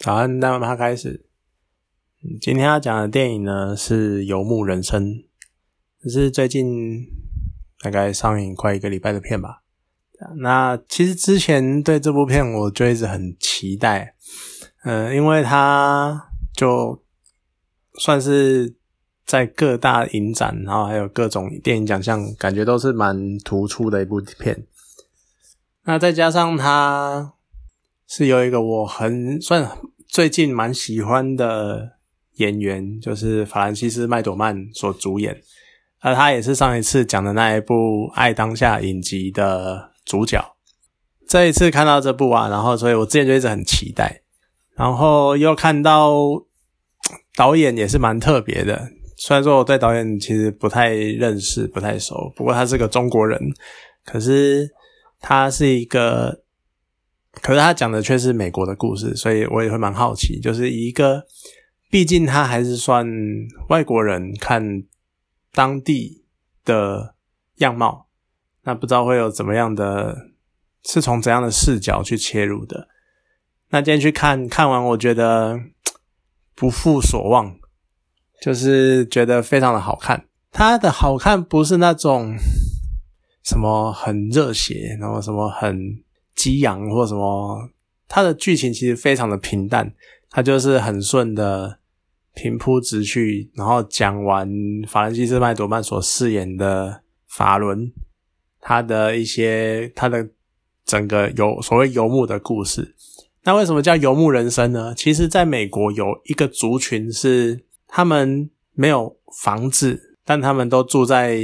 早安，那么他开始。今天要讲的电影呢是《游牧人生》，这是最近大概上映快一个礼拜的片吧。那其实之前对这部片我就一直很期待，嗯，因为它就算是在各大影展，然后还有各种电影奖项，感觉都是蛮突出的一部片。那再加上它是有一个我很算最近蛮喜欢的演员，就是法兰西斯麦朵曼所主演，而他也是上一次讲的那一部《爱当下》影集的主角。这一次看到这部啊，然后所以我之前就一直很期待，然后又看到导演也是蛮特别的。虽然说我对导演其实不太认识、不太熟，不过他是个中国人，可是他是一个。可是他讲的却是美国的故事，所以我也会蛮好奇，就是一个，毕竟他还是算外国人看当地的样貌，那不知道会有怎么样的，是从怎样的视角去切入的。那今天去看看完，我觉得不负所望，就是觉得非常的好看。它的好看不是那种什么很热血，然后什么很。激昂或什么，它的剧情其实非常的平淡，它就是很顺的平铺直叙，然后讲完法兰西斯麦朵曼所饰演的法伦，他的一些他的整个游所谓游牧的故事。那为什么叫游牧人生呢？其实在美国有一个族群是他们没有房子，但他们都住在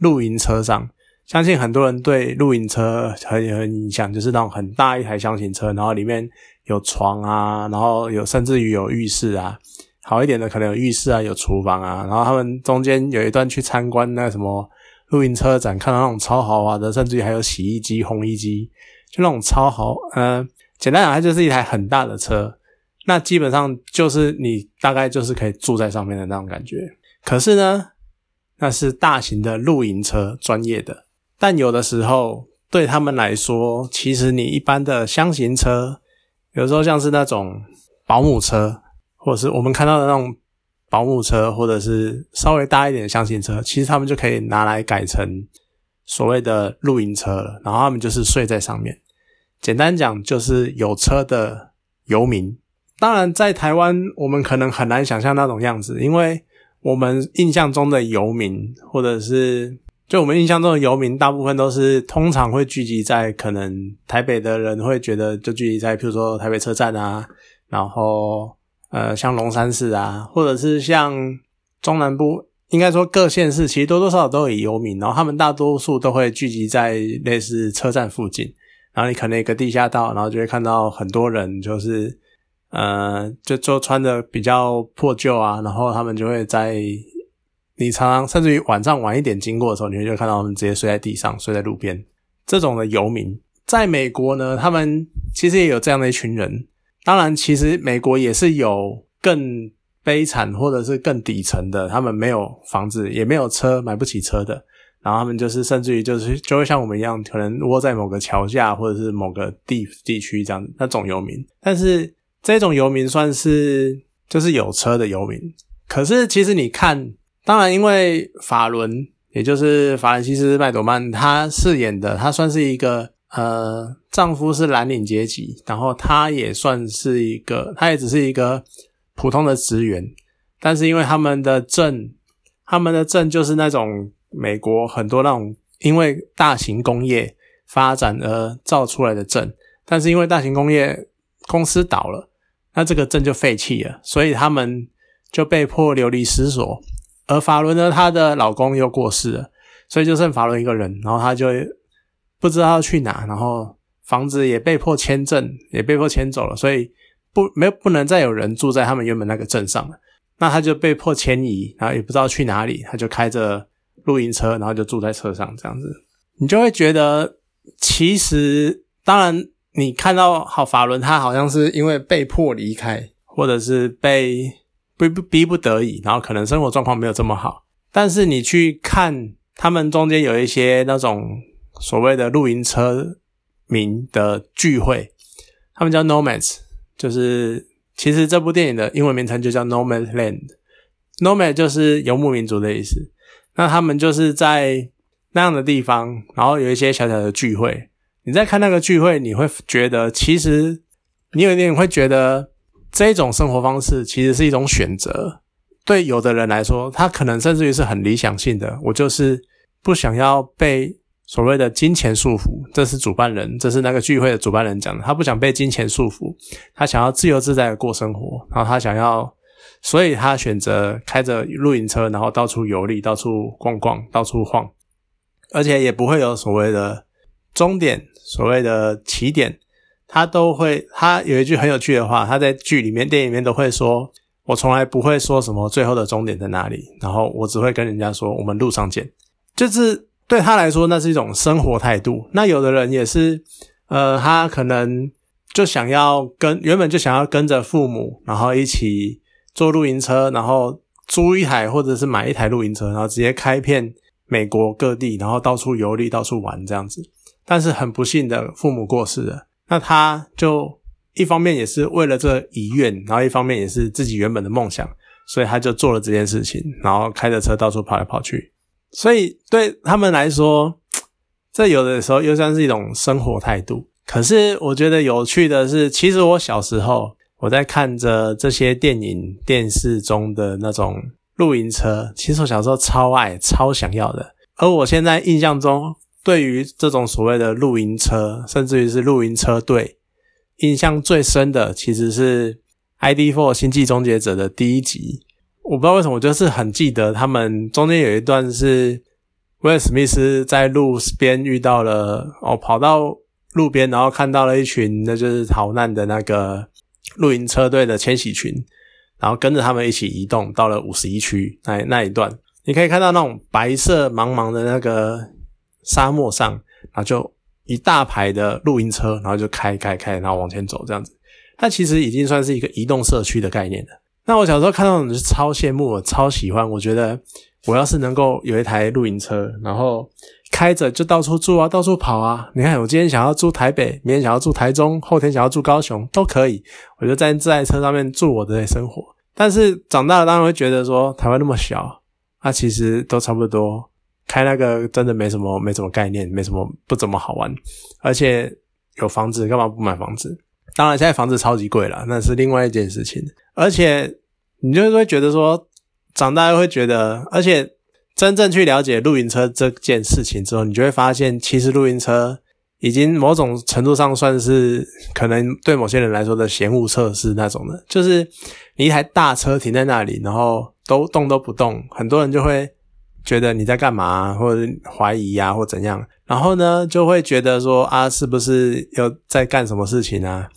露营车上。相信很多人对露营车很很印象，就是那种很大一台箱型车，然后里面有床啊，然后有甚至于有浴室啊，好一点的可能有浴室啊，有厨房啊，然后他们中间有一段去参观那什么露营车展，看到那种超豪华的，甚至于还有洗衣机、烘衣机，就那种超豪，嗯，简单讲，它就是一台很大的车，那基本上就是你大概就是可以住在上面的那种感觉。可是呢，那是大型的露营车，专业的。但有的时候对他们来说，其实你一般的箱型车，有时候像是那种保姆车，或者是我们看到的那种保姆车，或者是稍微大一点的箱型车，其实他们就可以拿来改成所谓的露营车了。然后他们就是睡在上面。简单讲，就是有车的游民。当然，在台湾我们可能很难想象那种样子，因为我们印象中的游民，或者是。就我们印象中的游民，大部分都是通常会聚集在可能台北的人会觉得就聚集在，譬如说台北车站啊，然后呃像龙山寺啊，或者是像中南部，应该说各县市其实多多少少都有游民，然后他们大多数都会聚集在类似车站附近，然后你可能一个地下道，然后就会看到很多人，就是呃就就穿的比较破旧啊，然后他们就会在。你常常甚至于晚上晚一点经过的时候，你会就看到他们直接睡在地上，睡在路边。这种的游民，在美国呢，他们其实也有这样的一群人。当然，其实美国也是有更悲惨或者是更底层的，他们没有房子，也没有车，买不起车的。然后他们就是甚至于就是就会像我们一样，可能窝在某个桥下或者是某个地地区这样那种游民。但是这种游民算是就是有车的游民。可是其实你看。当然，因为法伦，也就是法兰西斯麦朵曼，他饰演的，他算是一个呃，丈夫是蓝领阶级，然后他也算是一个，他也只是一个普通的职员，但是因为他们的镇，他们的镇就是那种美国很多那种因为大型工业发展而造出来的镇，但是因为大型工业公司倒了，那这个镇就废弃了，所以他们就被迫流离失所。而法伦呢，她的老公又过世了，所以就剩法伦一个人，然后她就不知道要去哪，然后房子也被迫迁镇，也被迫迁走了，所以不没有不能再有人住在他们原本那个镇上了。那他就被迫迁移，然后也不知道去哪里，他就开着露营车，然后就住在车上这样子。你就会觉得，其实当然你看到好法伦，他好像是因为被迫离开，或者是被。逼不逼不得已，然后可能生活状况没有这么好，但是你去看他们中间有一些那种所谓的露营车民的聚会，他们叫 nomads，就是其实这部电影的英文名称就叫《Nomad Land》，Nomad 就是游牧民族的意思。那他们就是在那样的地方，然后有一些小小的聚会。你在看那个聚会，你会觉得其实你有一点会觉得这种生活方式其实是一种选择。对有的人来说，他可能甚至于是很理想性的，我就是不想要被所谓的金钱束缚。这是主办人，这是那个聚会的主办人讲的，他不想被金钱束缚，他想要自由自在的过生活，然后他想要。所以他选择开着露营车，然后到处游历、到处逛逛、到处晃，而且也不会有所谓的终点、所谓的起点。他都会，他有一句很有趣的话，他在剧里面、电影里面都会说：“我从来不会说什么最后的终点在哪里，然后我只会跟人家说我们路上见。”就是对他来说，那是一种生活态度。那有的人也是，呃，他可能就想要跟原本就想要跟着父母，然后一起。坐露营车，然后租一台或者是买一台露营车，然后直接开遍美国各地，然后到处游历、到处玩这样子。但是很不幸的，父母过世了。那他就一方面也是为了这遗愿，然后一方面也是自己原本的梦想，所以他就做了这件事情，然后开着车到处跑来跑去。所以对他们来说，这有的时候又算是一种生活态度。可是我觉得有趣的是，其实我小时候。我在看着这些电影、电视中的那种露营车，其实我小时候超爱、超想要的。而我现在印象中，对于这种所谓的露营车，甚至于是露营车队，印象最深的其实是《ID Four 星际终结者》的第一集。我不知道为什么，我就是很记得他们中间有一段是威尔史密斯在路边遇到了哦，跑到路边，然后看到了一群那就是逃难的那个。露营车队的迁徙群，然后跟着他们一起移动，到了五十一区那那一段，你可以看到那种白色茫茫的那个沙漠上，然后就一大排的露营车，然后就开开开，然后往前走这样子。它其实已经算是一个移动社区的概念了。那我小时候看到你，是超羡慕，我超喜欢。我觉得我要是能够有一台露营车，然后。开着就到处住啊，到处跑啊！你看，我今天想要住台北，明天想要住台中，后天想要住高雄，都可以。我就在这台车上面住我的生活。但是长大了，当然会觉得说，台湾那么小，它其实都差不多。开那个真的没什么，没什么概念，没什么不怎么好玩。而且有房子，干嘛不买房子？当然，现在房子超级贵了，那是另外一件事情。而且你就会觉得说，长大又会觉得，而且。真正去了解露营车这件事情之后，你就会发现，其实露营车已经某种程度上算是可能对某些人来说的嫌恶测试那种的。就是你一台大车停在那里，然后都动都不动，很多人就会觉得你在干嘛，或者怀疑呀，或怎样。然后呢，就会觉得说啊，是不是又在干什么事情啊？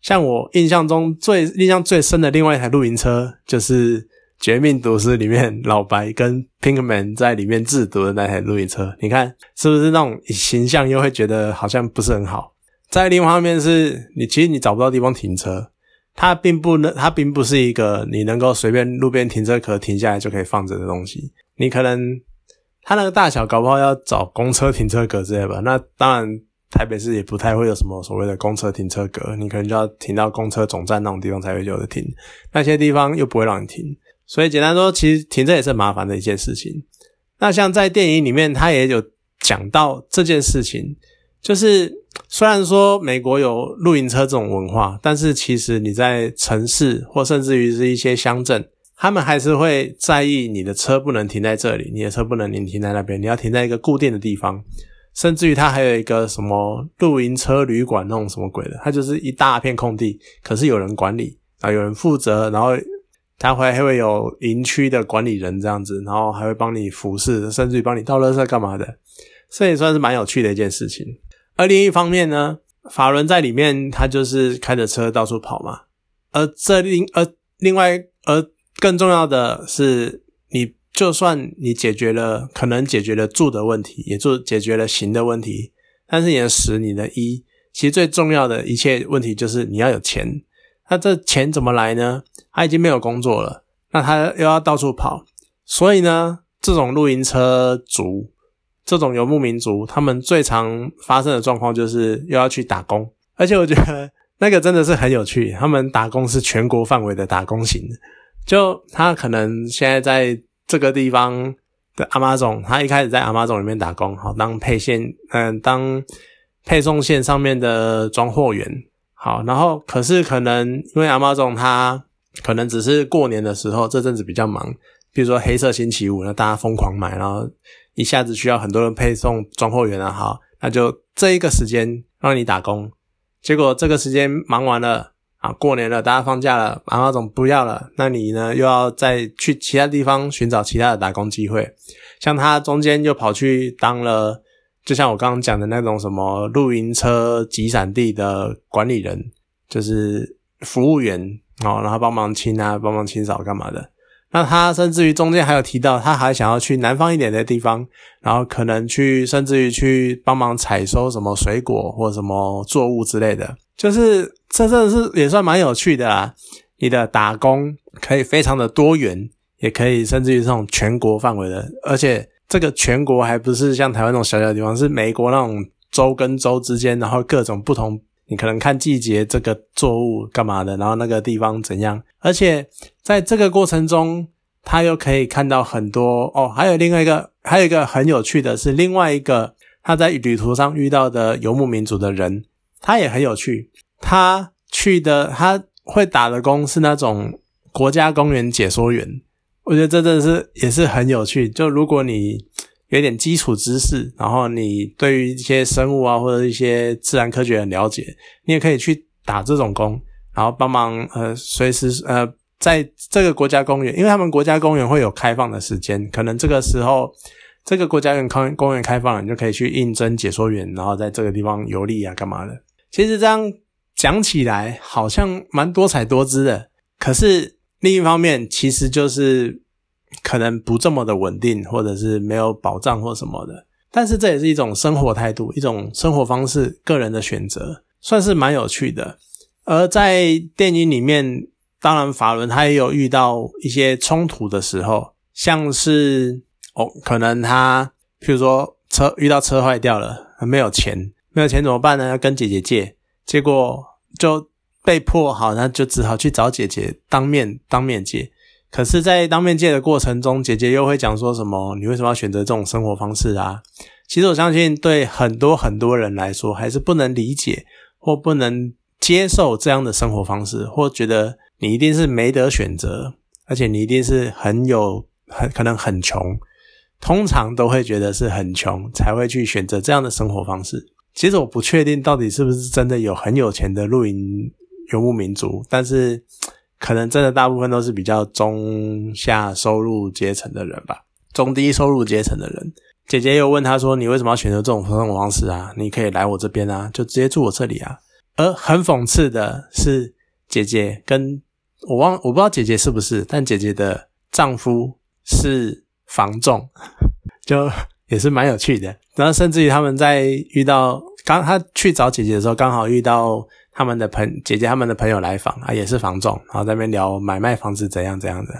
像我印象中最印象最深的另外一台露营车，就是。《绝命毒师》里面，老白跟 Pinkman 在里面制毒的那台露营车，你看是不是那种形象又会觉得好像不是很好？在另外一方面是，你其实你找不到地方停车，它并不能，它并不是一个你能够随便路边停车可停下来就可以放着的东西。你可能它那个大小，搞不好要找公车停车格之类吧。那当然，台北市也不太会有什么所谓的公车停车格，你可能就要停到公车总站那种地方才会有的停，那些地方又不会让你停。所以简单说，其实停车也是麻烦的一件事情。那像在电影里面，他也有讲到这件事情，就是虽然说美国有露营车这种文化，但是其实你在城市或甚至于是一些乡镇，他们还是会在意你的车不能停在这里，你的车不能停停在那边，你要停在一个固定的地方。甚至于它还有一个什么露营车旅馆那种什么鬼的，它就是一大片空地，可是有人管理啊，有人负责，然后。他会还会有营区的管理人这样子，然后还会帮你服侍，甚至于帮你倒垃圾干嘛的，这也算是蛮有趣的一件事情。而另一方面呢，法伦在里面他就是开着车到处跑嘛。而这另而另外而更重要的是，你就算你解决了可能解决了住的问题，也就解决了行的问题，但是你的十、你的一，其实最重要的一切问题就是你要有钱。那这钱怎么来呢？他已经没有工作了，那他又要到处跑，所以呢，这种露营车族、这种游牧民族，他们最常发生的状况就是又要去打工。而且我觉得那个真的是很有趣。他们打工是全国范围的打工型，就他可能现在在这个地方的阿妈总，他一开始在阿妈总里面打工，好当配线，嗯，当配送线上面的装货员，好，然后可是可能因为阿妈总他可能只是过年的时候这阵子比较忙，比如说黑色星期五，那大家疯狂买，然后一下子需要很多人配送装货员啊，好，那就这一个时间让你打工。结果这个时间忙完了啊，过年了，大家放假了，阿妈总不要了，那你呢又要再去其他地方寻找其他的打工机会。像他中间又跑去当了，就像我刚刚讲的那种什么露营车集散地的管理人，就是服务员哦，然后帮忙清啊，帮忙清扫干嘛的。那他甚至于中间还有提到，他还想要去南方一点的地方，然后可能去，甚至于去帮忙采收什么水果或什么作物之类的。就是这真的是也算蛮有趣的啦。你的打工可以非常的多元，也可以甚至于这种全国范围的，而且这个全国还不是像台湾那种小小的地方，是美国那种州跟州之间，然后各种不同。你可能看季节这个作物干嘛的，然后那个地方怎样，而且在这个过程中，他又可以看到很多哦。还有另外一个，还有一个很有趣的是，另外一个他在旅途上遇到的游牧民族的人，他也很有趣。他去的他会打的工是那种国家公园解说员，我觉得这真的是也是很有趣。就如果你。有点基础知识，然后你对于一些生物啊或者一些自然科学很了解，你也可以去打这种工，然后帮忙呃随时呃在这个国家公园，因为他们国家公园会有开放的时间，可能这个时候这个国家园公公园开放了，你就可以去应征解说员，然后在这个地方游历啊干嘛的。其实这样讲起来好像蛮多彩多姿的，可是另一方面其实就是。可能不这么的稳定，或者是没有保障或什么的，但是这也是一种生活态度，一种生活方式，个人的选择，算是蛮有趣的。而在电影里面，当然法伦他也有遇到一些冲突的时候，像是哦，可能他譬如说车遇到车坏掉了，没有钱，没有钱怎么办呢？要跟姐姐借，结果就被迫好，那就只好去找姐姐当面当面借。可是，在当面借的过程中，姐姐又会讲说什么？你为什么要选择这种生活方式啊？其实我相信，对很多很多人来说，还是不能理解或不能接受这样的生活方式，或觉得你一定是没得选择，而且你一定是很有很可能很穷，通常都会觉得是很穷才会去选择这样的生活方式。其实我不确定到底是不是真的有很有钱的露营游牧民族，但是。可能真的大部分都是比较中下收入阶层的人吧，中低收入阶层的人。姐姐又问他说：“你为什么要选择这种生活方式啊？你可以来我这边啊，就直接住我这里啊。”而很讽刺的是，姐姐跟我忘我不知道姐姐是不是，但姐姐的丈夫是房仲，就也是蛮有趣的。然后甚至于他们在遇到刚他去找姐姐的时候，刚好遇到。他们的朋姐姐他们的朋友来访啊，也是房仲，然后在那边聊买卖房子怎样怎样的，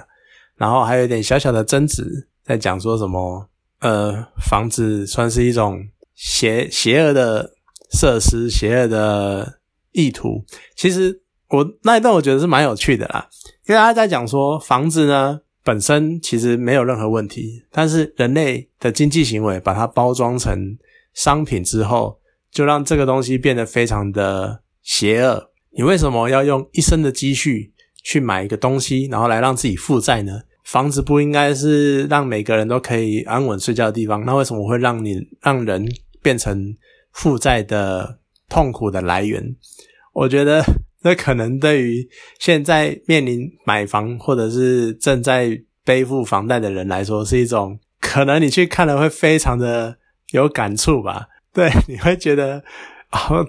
然后还有一点小小的争执，在讲说什么呃，房子算是一种邪邪恶的设施，邪恶的意图。其实我那一段我觉得是蛮有趣的啦，因为他在讲说房子呢本身其实没有任何问题，但是人类的经济行为把它包装成商品之后，就让这个东西变得非常的。邪恶，你为什么要用一生的积蓄去买一个东西，然后来让自己负债呢？房子不应该是让每个人都可以安稳睡觉的地方，那为什么会让你让人变成负债的痛苦的来源？我觉得这可能对于现在面临买房或者是正在背负房贷的人来说，是一种可能你去看了会非常的有感触吧？对，你会觉得。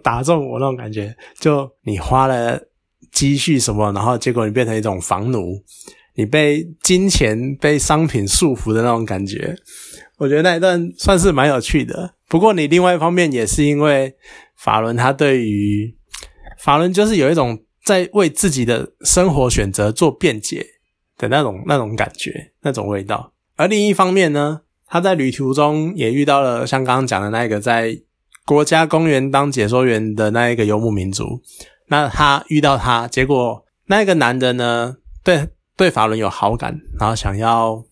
打中我那种感觉，就你花了积蓄什么，然后结果你变成一种房奴，你被金钱、被商品束缚的那种感觉。我觉得那一段算是蛮有趣的。不过你另外一方面也是因为法伦他对于法伦就是有一种在为自己的生活选择做辩解的那种那种感觉、那种味道。而另一方面呢，他在旅途中也遇到了像刚刚讲的那一个在。国家公园当解说员的那一个游牧民族，那他遇到他，结果那个男的呢，对对法伦有好感，然后想要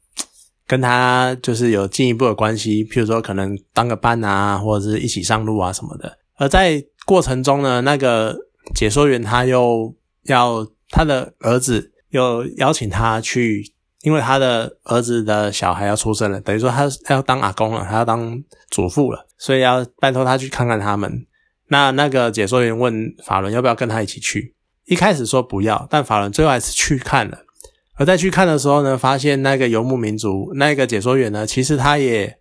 跟他就是有进一步的关系，譬如说可能当个伴啊，或者是一起上路啊什么的。而在过程中呢，那个解说员他又要他的儿子又邀请他去，因为他的儿子的小孩要出生了，等于说他要当阿公了，他要当祖父了，所以要拜托他去看看他们。那那个解说员问法伦要不要跟他一起去，一开始说不要，但法伦最后还是去看了。而在去看的时候呢，发现那个游牧民族那个解说员呢，其实他也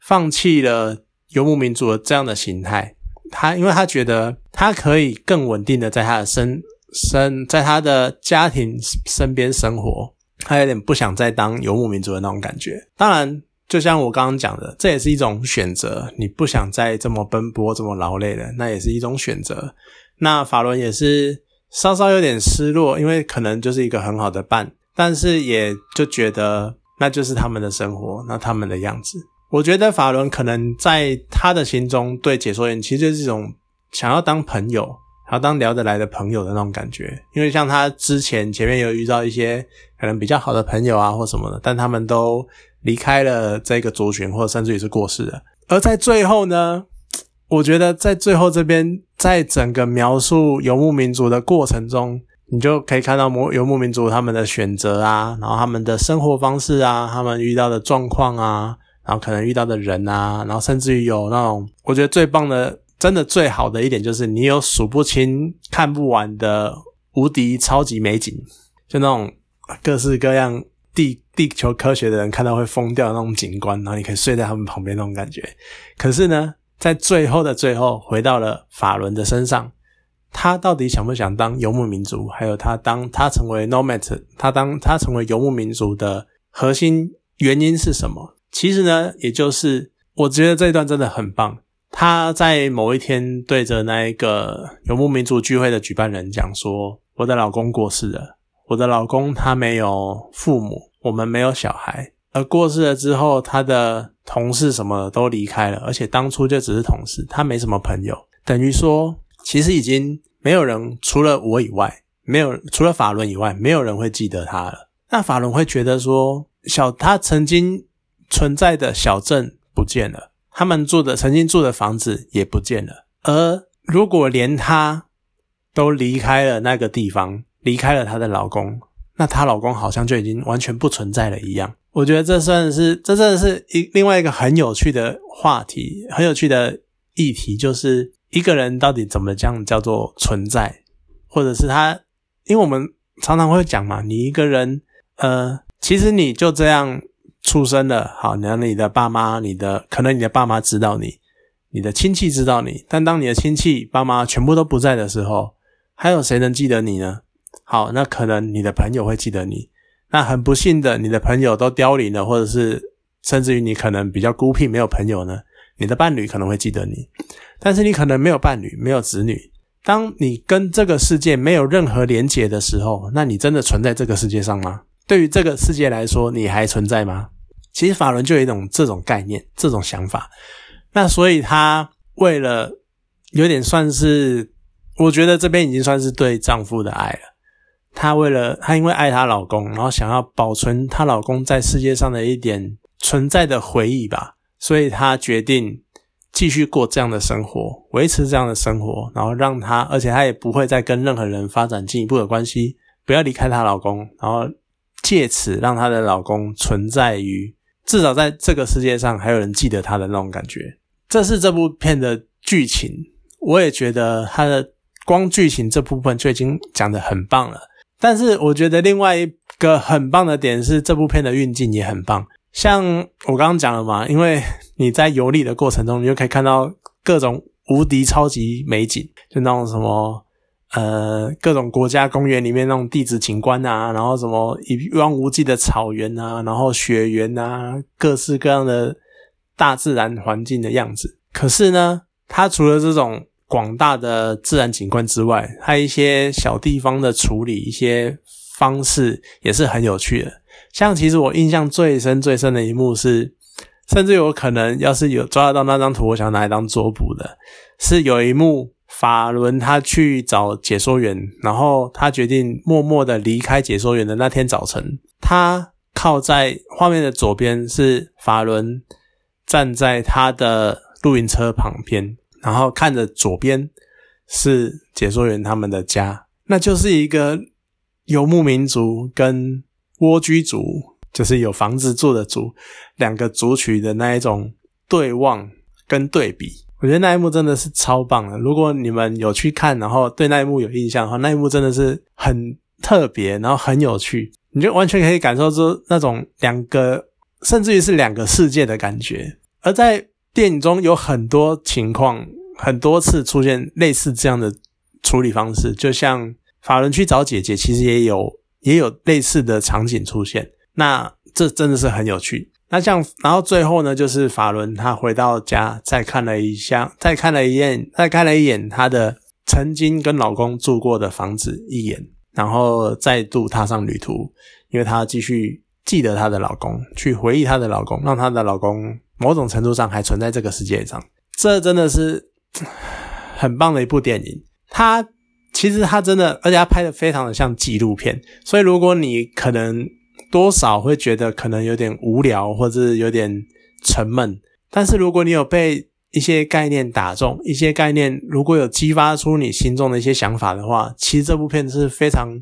放弃了游牧民族的这样的形态。他因为他觉得他可以更稳定的在他的身身在他的家庭身边生活，他有点不想再当游牧民族的那种感觉。当然。就像我刚刚讲的，这也是一种选择。你不想再这么奔波、这么劳累了，那也是一种选择。那法伦也是稍稍有点失落，因为可能就是一个很好的伴，但是也就觉得那就是他们的生活，那他们的样子。我觉得法伦可能在他的心中对解说员其实就是一种想要当朋友，要当聊得来的朋友的那种感觉。因为像他之前前面有遇到一些可能比较好的朋友啊或什么的，但他们都。离开了这个族群，或者甚至于是过世了。而在最后呢，我觉得在最后这边，在整个描述游牧民族的过程中，你就可以看到游牧民族他们的选择啊，然后他们的生活方式啊，他们遇到的状况啊，然后可能遇到的人啊，然后甚至于有那种，我觉得最棒的，真的最好的一点就是，你有数不清、看不完的无敌超级美景，就那种各式各样。地地球科学的人看到会疯掉的那种景观，然后你可以睡在他们旁边那种感觉。可是呢，在最后的最后，回到了法伦的身上，他到底想不想当游牧民族？还有他当他成为 nomad，他当他成为游牧民族的核心原因是什么？其实呢，也就是我觉得这一段真的很棒。他在某一天对着那一个游牧民族聚会的举办人讲说：“我的老公过世了。”我的老公他没有父母，我们没有小孩，而过世了之后，他的同事什么都离开了，而且当初就只是同事，他没什么朋友，等于说其实已经没有人除了我以外，没有除了法伦以外，没有人会记得他了。那法伦会觉得说，小他曾经存在的小镇不见了，他们住的曾经住的房子也不见了，而如果连她都离开了那个地方。离开了她的老公，那她老公好像就已经完全不存在了一样。我觉得这算是，这真的是一另外一个很有趣的话题，很有趣的议题，就是一个人到底怎么这样叫做存在，或者是他，因为我们常常会讲嘛，你一个人，呃，其实你就这样出生了，好，然后你的爸妈，你的可能你的爸妈知道你，你的亲戚知道你，但当你的亲戚爸妈全部都不在的时候，还有谁能记得你呢？好，那可能你的朋友会记得你。那很不幸的，你的朋友都凋零了，或者是甚至于你可能比较孤僻，没有朋友呢。你的伴侣可能会记得你，但是你可能没有伴侣，没有子女。当你跟这个世界没有任何连结的时候，那你真的存在这个世界上吗？对于这个世界来说，你还存在吗？其实法伦就有一种这种概念，这种想法。那所以他为了有点算是，我觉得这边已经算是对丈夫的爱了。她为了她因为爱她老公，然后想要保存她老公在世界上的一点存在的回忆吧，所以她决定继续过这样的生活，维持这样的生活，然后让她，而且她也不会再跟任何人发展进一步的关系，不要离开她老公，然后借此让她的老公存在于至少在这个世界上还有人记得他的那种感觉。这是这部片的剧情，我也觉得他的光剧情这部分就已经讲得很棒了。但是我觉得另外一个很棒的点是，这部片的运镜也很棒。像我刚刚讲了嘛，因为你在游历的过程中，你就可以看到各种无敌超级美景，就那种什么呃各种国家公园里面那种地质景观啊，然后什么一望无际的草原啊，然后雪原啊，各式各样的大自然环境的样子。可是呢，它除了这种广大的自然景观之外，它一些小地方的处理一些方式也是很有趣的。像其实我印象最深最深的一幕是，甚至有可能要是有抓得到那张图，我想拿来当桌布的，是有一幕法伦他去找解说员，然后他决定默默的离开解说员的那天早晨，他靠在画面的左边是法伦站在他的露营车旁边，然后看着左边是解说员他们的家，那就是一个游牧民族跟蜗居族，就是有房子住的族，两个族群的那一种对望跟对比，我觉得那一幕真的是超棒的。如果你们有去看，然后对那一幕有印象的话，那一幕真的是很特别，然后很有趣，你就完全可以感受出那种两个，甚至于是两个世界的感觉。而在电影中有很多情况，很多次出现类似这样的处理方式，就像法伦去找姐姐，其实也有也有类似的场景出现。那这真的是很有趣。那像然后最后呢，就是法伦他回到家，再看了一下，再看了一眼，再看了一眼他的曾经跟老公住过的房子一眼，然后再度踏上旅途，因为她继续记得她的老公，去回忆她的老公，让她的老公。某种程度上还存在这个世界上，这真的是很棒的一部电影。它其实它真的，而且它拍的非常的像纪录片。所以如果你可能多少会觉得可能有点无聊，或者有点沉闷，但是如果你有被一些概念打中，一些概念如果有激发出你心中的一些想法的话，其实这部片是非常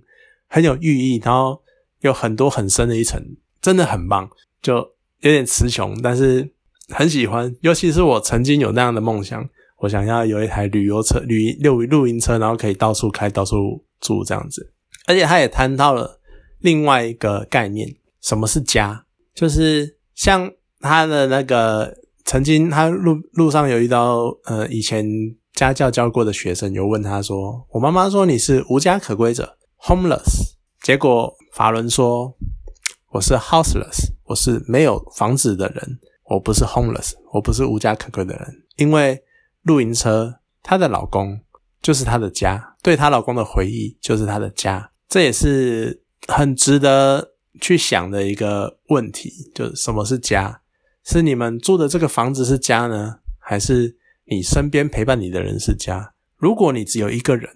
很有寓意，然后有很多很深的一层，真的很棒。就有点词穷，但是。很喜欢，尤其是我曾经有那样的梦想，我想要有一台旅游车、旅露露营车，然后可以到处开、到处住这样子。而且他也谈到了另外一个概念，什么是家？就是像他的那个曾经，他路路上有遇到呃以前家教教过的学生，有问他说：“我妈妈说你是无家可归者，homeless。”结果法伦说：“我是 houseless，我是没有房子的人。”我不是 homeless，我不是无家可归的人，因为露营车，她的老公就是她的家，对她老公的回忆就是她的家，这也是很值得去想的一个问题，就是什么是家？是你们住的这个房子是家呢，还是你身边陪伴你的人是家？如果你只有一个人，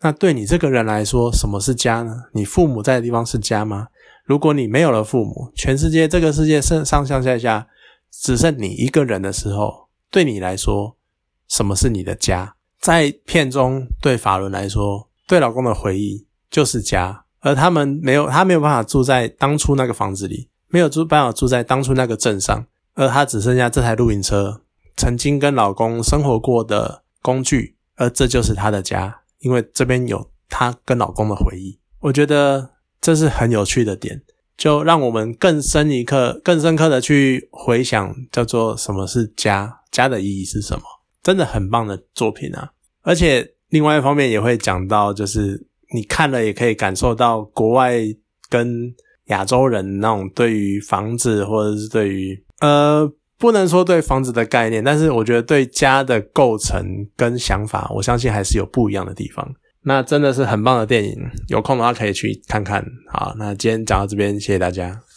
那对你这个人来说，什么是家呢？你父母在的地方是家吗？如果你没有了父母，全世界这个世界上上上下下。只剩你一个人的时候，对你来说，什么是你的家？在片中，对法伦来说，对老公的回忆就是家，而他们没有，他没有办法住在当初那个房子里，没有住办法住在当初那个镇上，而他只剩下这台露营车，曾经跟老公生活过的工具，而这就是他的家，因为这边有他跟老公的回忆。我觉得这是很有趣的点。就让我们更深一刻、更深刻的去回想，叫做什么是家？家的意义是什么？真的很棒的作品啊！而且另外一方面也会讲到，就是你看了也可以感受到国外跟亚洲人那种对于房子，或者是对于呃，不能说对房子的概念，但是我觉得对家的构成跟想法，我相信还是有不一样的地方。那真的是很棒的电影，有空的话可以去看看。好，那今天讲到这边，谢谢大家。